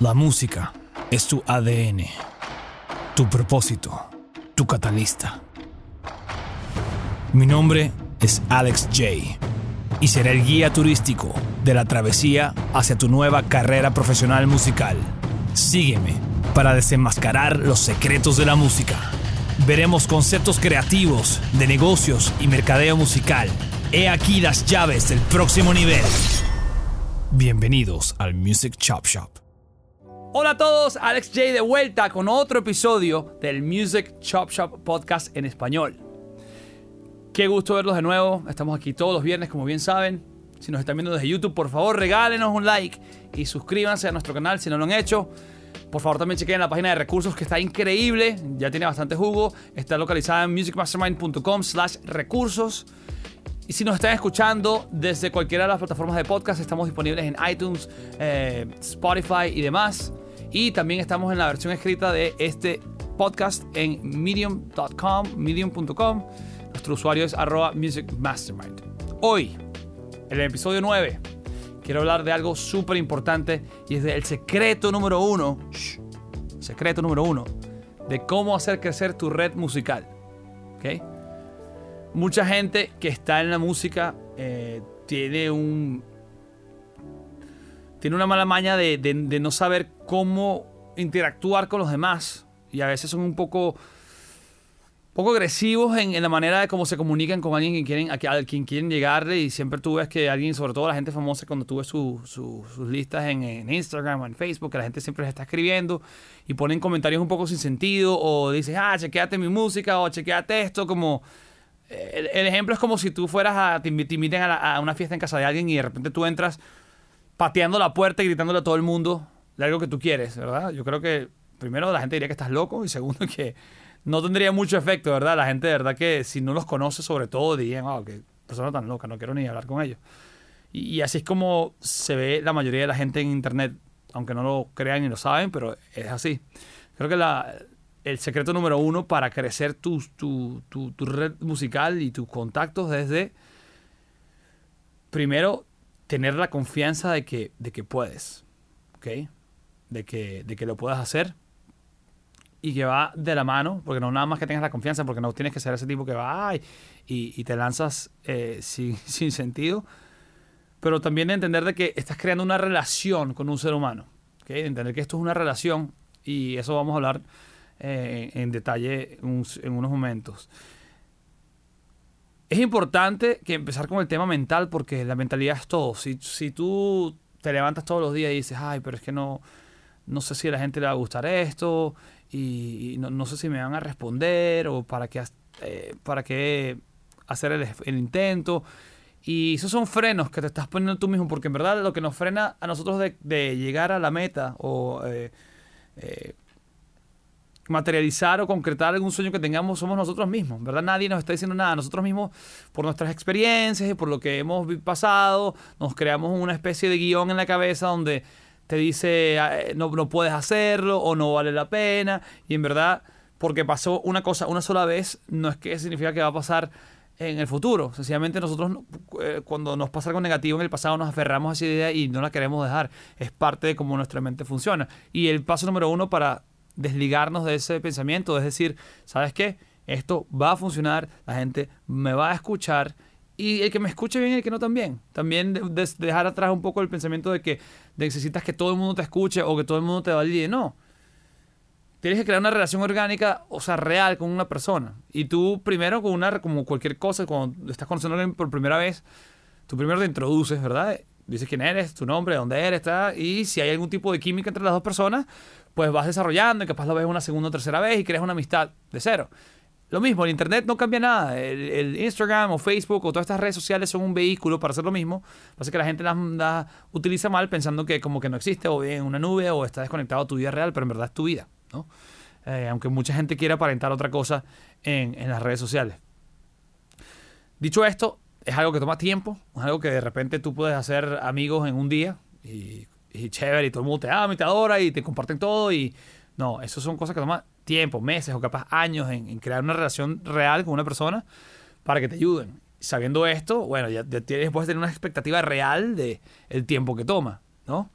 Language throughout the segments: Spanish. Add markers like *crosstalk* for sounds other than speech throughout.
La música es tu ADN, tu propósito, tu catalista. Mi nombre es Alex J y seré el guía turístico de la travesía hacia tu nueva carrera profesional musical. Sígueme para desenmascarar los secretos de la música. Veremos conceptos creativos de negocios y mercadeo musical. He aquí las llaves del próximo nivel. Bienvenidos al Music Chop Shop. Hola a todos, Alex J de vuelta con otro episodio del Music Chop Shop Podcast en español. Qué gusto verlos de nuevo. Estamos aquí todos los viernes, como bien saben. Si nos están viendo desde YouTube, por favor regálenos un like y suscríbanse a nuestro canal si no lo han hecho. Por favor, también chequen la página de recursos que está increíble. Ya tiene bastante jugo. Está localizada en musicmastermind.com slash recursos. Y si nos están escuchando desde cualquiera de las plataformas de podcast, estamos disponibles en iTunes, eh, Spotify y demás. Y también estamos en la versión escrita de este podcast en medium.com, medium.com. Nuestro usuario es arroba musicmastermind. Hoy, en el episodio 9, quiero hablar de algo súper importante y es del secreto número uno, secreto número uno, de cómo hacer crecer tu red musical. ¿Ok? Mucha gente que está en la música eh, tiene un tiene una mala maña de, de, no saber cómo interactuar con los demás. Y a veces son un poco, poco agresivos en, la manera de cómo se comunican con alguien que quieren, a, quien quieren llegarle. Y siempre tú ves que alguien, sobre todo la gente famosa, cuando tú ves su, su, sus listas en, Instagram o en Facebook, que la gente siempre les está escribiendo y ponen comentarios un poco sin sentido. O dices, ah, chequeate mi música o chequeate esto, como... El, el ejemplo es como si tú fueras a, te, te inviten a, a una fiesta en casa de alguien y de repente tú entras pateando la puerta y gritándole a todo el mundo de algo que tú quieres, ¿verdad? Yo creo que primero la gente diría que estás loco y segundo *laughs* que no tendría mucho efecto, ¿verdad? La gente de verdad que si no los conoce sobre todo dirían, wow, qué persona tan loca, no quiero ni hablar con ellos. Y, y, así es como se ve la mayoría de la gente en internet, aunque no lo crean ni lo saben, pero es así. Creo que la, el secreto número uno para crecer tu, tu, tu, tu red musical y tus contactos desde, primero, tener la confianza de que, de que puedes, ¿ok? De que, de que lo puedas hacer y que va de la mano, porque no nada más que tengas la confianza, porque no tienes que ser ese tipo que va y, y, te lanzas eh, *laughs* sin, sin, sentido, pero también de entender de que estás creando una relación con un ser humano. De entender que esto es una relación y eso vamos a hablar eh, en detalle en unos momentos. Es importante que empezar con el tema mental porque la mentalidad es todo. Si, si tú te levantas todos los días y dices, ay, pero es que no, no sé si a la gente le va a gustar esto y, no, no, sé si me van a responder o para qué, eh, para hacer el, el, intento. Y esos son frenos que te estás poniendo tú mismo porque en verdad lo que nos frena a nosotros de, de llegar a la meta o... Eh, eh, materializar o concretar algún sueño que tengamos somos nosotros mismos, ¿verdad? Nadie nos está diciendo nada. Nosotros mismos, por nuestras experiencias y por lo que hemos pasado, nos creamos una especie de guion en la cabeza donde te dice no, no puedes hacerlo o no vale la pena. Y en verdad, porque pasó una cosa una sola vez, no es que significa que va a pasar en el futuro. Sencillamente nosotros eh, cuando nos pasa algo negativo en el pasado nos aferramos a esa idea y no la queremos dejar. Es parte de cómo nuestra mente funciona. Y el paso número uno para desligarnos de ese pensamiento, es decir, ¿sabes qué? Esto va a funcionar, la gente me va a escuchar y el que me escuche bien y el que no también. También de, de dejar atrás un poco el pensamiento de que necesitas que todo el mundo te escuche o que todo el mundo te valide. No. Tienes que crear una relación orgánica, o sea, real con una persona. Y tú primero con una, como cualquier cosa, cuando estás conociendo a alguien por primera vez, tú primero te introduces, ¿verdad? Dices quién eres, tu nombre, dónde eres, está, y si hay algún tipo de química entre las dos personas, pues vas desarrollando y capaz lo ves una segunda o tercera vez y creas una amistad de cero. Lo mismo, el Internet no cambia nada. El, Instagram o Facebook o todas estas redes sociales son un vehículo para hacer lo mismo. Pasa que la gente las, utiliza mal pensando que como que no existe o en una nube o está desconectado a tu vida real, pero en verdad es tu vida. ¿no? Eh, aunque mucha gente quiera aparentar otra cosa en, en las redes sociales. Dicho esto, es algo que toma tiempo, es algo que de repente tú puedes hacer amigos en un día y y chévere y todo el mundo te ama y te adora y te comparten todo y no, eso son cosas que toman tiempo, meses o capaz años en, crear una relación real con una persona para que te ayuden. Sabiendo esto, bueno, ya, ya tienes, puedes tener una expectativa real de el tiempo que toma, ¿no?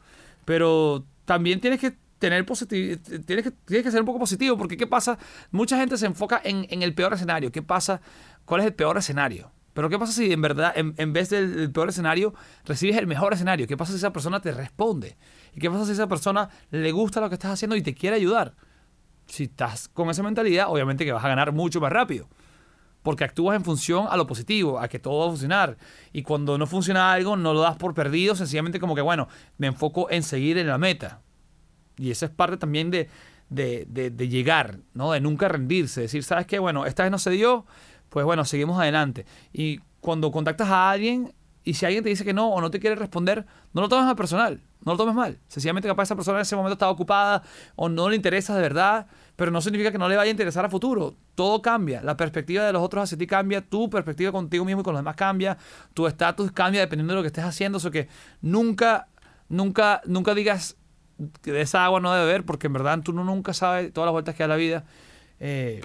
Pero también tienes que tener positivo, tienes que, tienes que ser un poco positivo, porque ¿qué pasa? Mucha gente se enfoca en, en el peor escenario. ¿Qué pasa? ¿Cuál es el peor escenario? Pero ¿qué pasa si en verdad, en, vez del, peor escenario, recibes el mejor escenario? ¿Qué pasa si esa persona te responde? ¿Y qué pasa si esa persona le gusta lo que estás haciendo y te quiere ayudar? Si estás con esa mentalidad, obviamente que vas a ganar mucho más rápido. Porque actúas en función a lo positivo, a que todo va a funcionar. Y cuando no funciona algo, no lo das por perdido, sencillamente como que, bueno, me enfoco en seguir en la meta. Y esa es parte también de, de, de, de llegar, ¿no? De nunca rendirse. Decir, ¿sabes qué? Bueno, esta vez no se dio, pues bueno, seguimos adelante. Y cuando contactas a alguien y si alguien te dice que no o no te quiere responder, no lo tomes mal personal, no lo tomes mal. Sencillamente capaz esa persona en ese momento estaba ocupada o no le interesa de verdad, pero no significa que no le vaya a interesar a futuro. Todo cambia, la perspectiva de los otros hacia ti cambia, tu perspectiva contigo mismo y con los demás cambia, tu estatus cambia dependiendo de lo que estés haciendo, o sea que nunca, nunca, nunca digas que de esa agua no debe beber, porque en verdad tú no, nunca sabes todas las vueltas que da la vida, eh,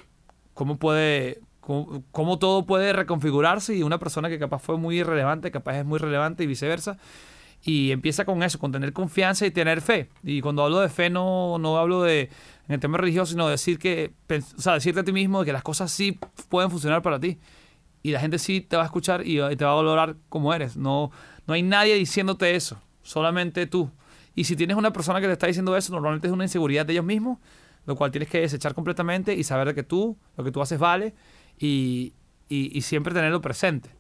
cómo puede cómo, cómo, todo puede reconfigurarse y una persona que capaz fue muy irrelevante, capaz es muy relevante y viceversa. Y empieza con eso, con tener confianza y tener fe. Y cuando hablo de fe no, no hablo de en el tema religioso, sino decir que, o sea, decirte a ti mismo que las cosas sí pueden funcionar para ti. Y la gente sí te va a escuchar y te va a valorar como eres. No, no hay nadie diciéndote eso, solamente tú. Y si tienes una persona que te está diciendo eso, normalmente es una inseguridad de ellos mismos, lo cual tienes que desechar completamente y saber que tú, lo que tú haces vale y, y, siempre tenerlo presente.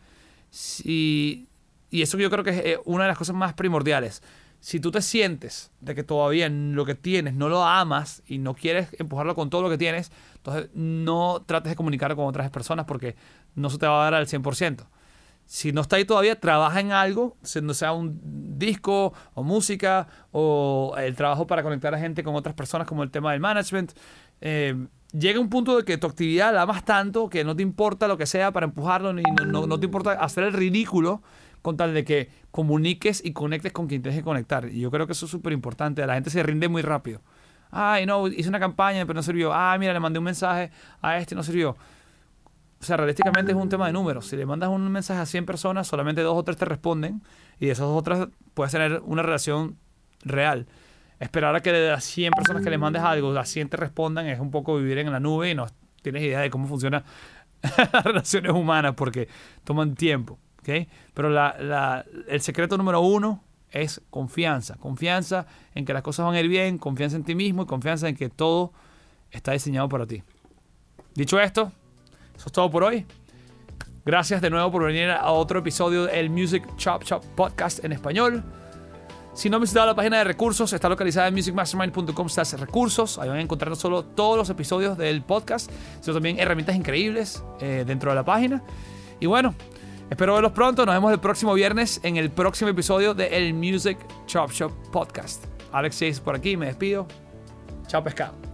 Si, y eso yo creo que es eh, una de las cosas más primordiales. Si tú te sientes de que todavía lo que tienes no lo amas y no quieres empujarlo con todo lo que tienes, entonces no trates de comunicar con otras personas porque no se te va a dar al 100%. Si no está ahí todavía, trabaja en algo, sea un disco o música o el trabajo para conectar a gente con otras personas como el tema del management. Eh, llega un punto de que tu actividad la amas tanto que no te importa lo que sea para empujarlo, ni no, no, te importa hacer el ridículo con tal de que comuniques y conectes con quien tienes que conectar. Y yo creo que eso es súper importante. La gente se rinde muy rápido. Ay, no, hice una campaña, pero no sirvió. Ah, mira, le mandé un mensaje a este, no sirvió. O sea, realísticamente es un tema de números. Si le mandas un mensaje a 100 personas, solamente dos o tres te responden. Y de esas otras puedes tener una relación real. Esperar a que de las 100 personas que le mandes algo, las 100 te respondan, es un poco vivir en la nube y no tienes idea de cómo funcionan *laughs* las relaciones humanas porque toman tiempo. ¿okay? Pero la, la, el secreto número uno es confianza. Confianza en que las cosas van a ir bien, confianza en ti mismo y confianza en que todo está diseñado para ti. Dicho esto, eso es todo por hoy. Gracias de nuevo por venir a otro episodio del Music Chop Chop Podcast en español. Si no han visitado la página de recursos, está localizada en musicmastermind.com recursos. Ahí van a encontrar no solo todos los episodios del podcast, sino también herramientas increíbles eh, dentro de la página. Y bueno, Espero verlos pronto. Nos vemos el próximo viernes en el próximo episodio de El Music Chop Shop Podcast. Alex Chase por aquí. Me despido. Chao pescado.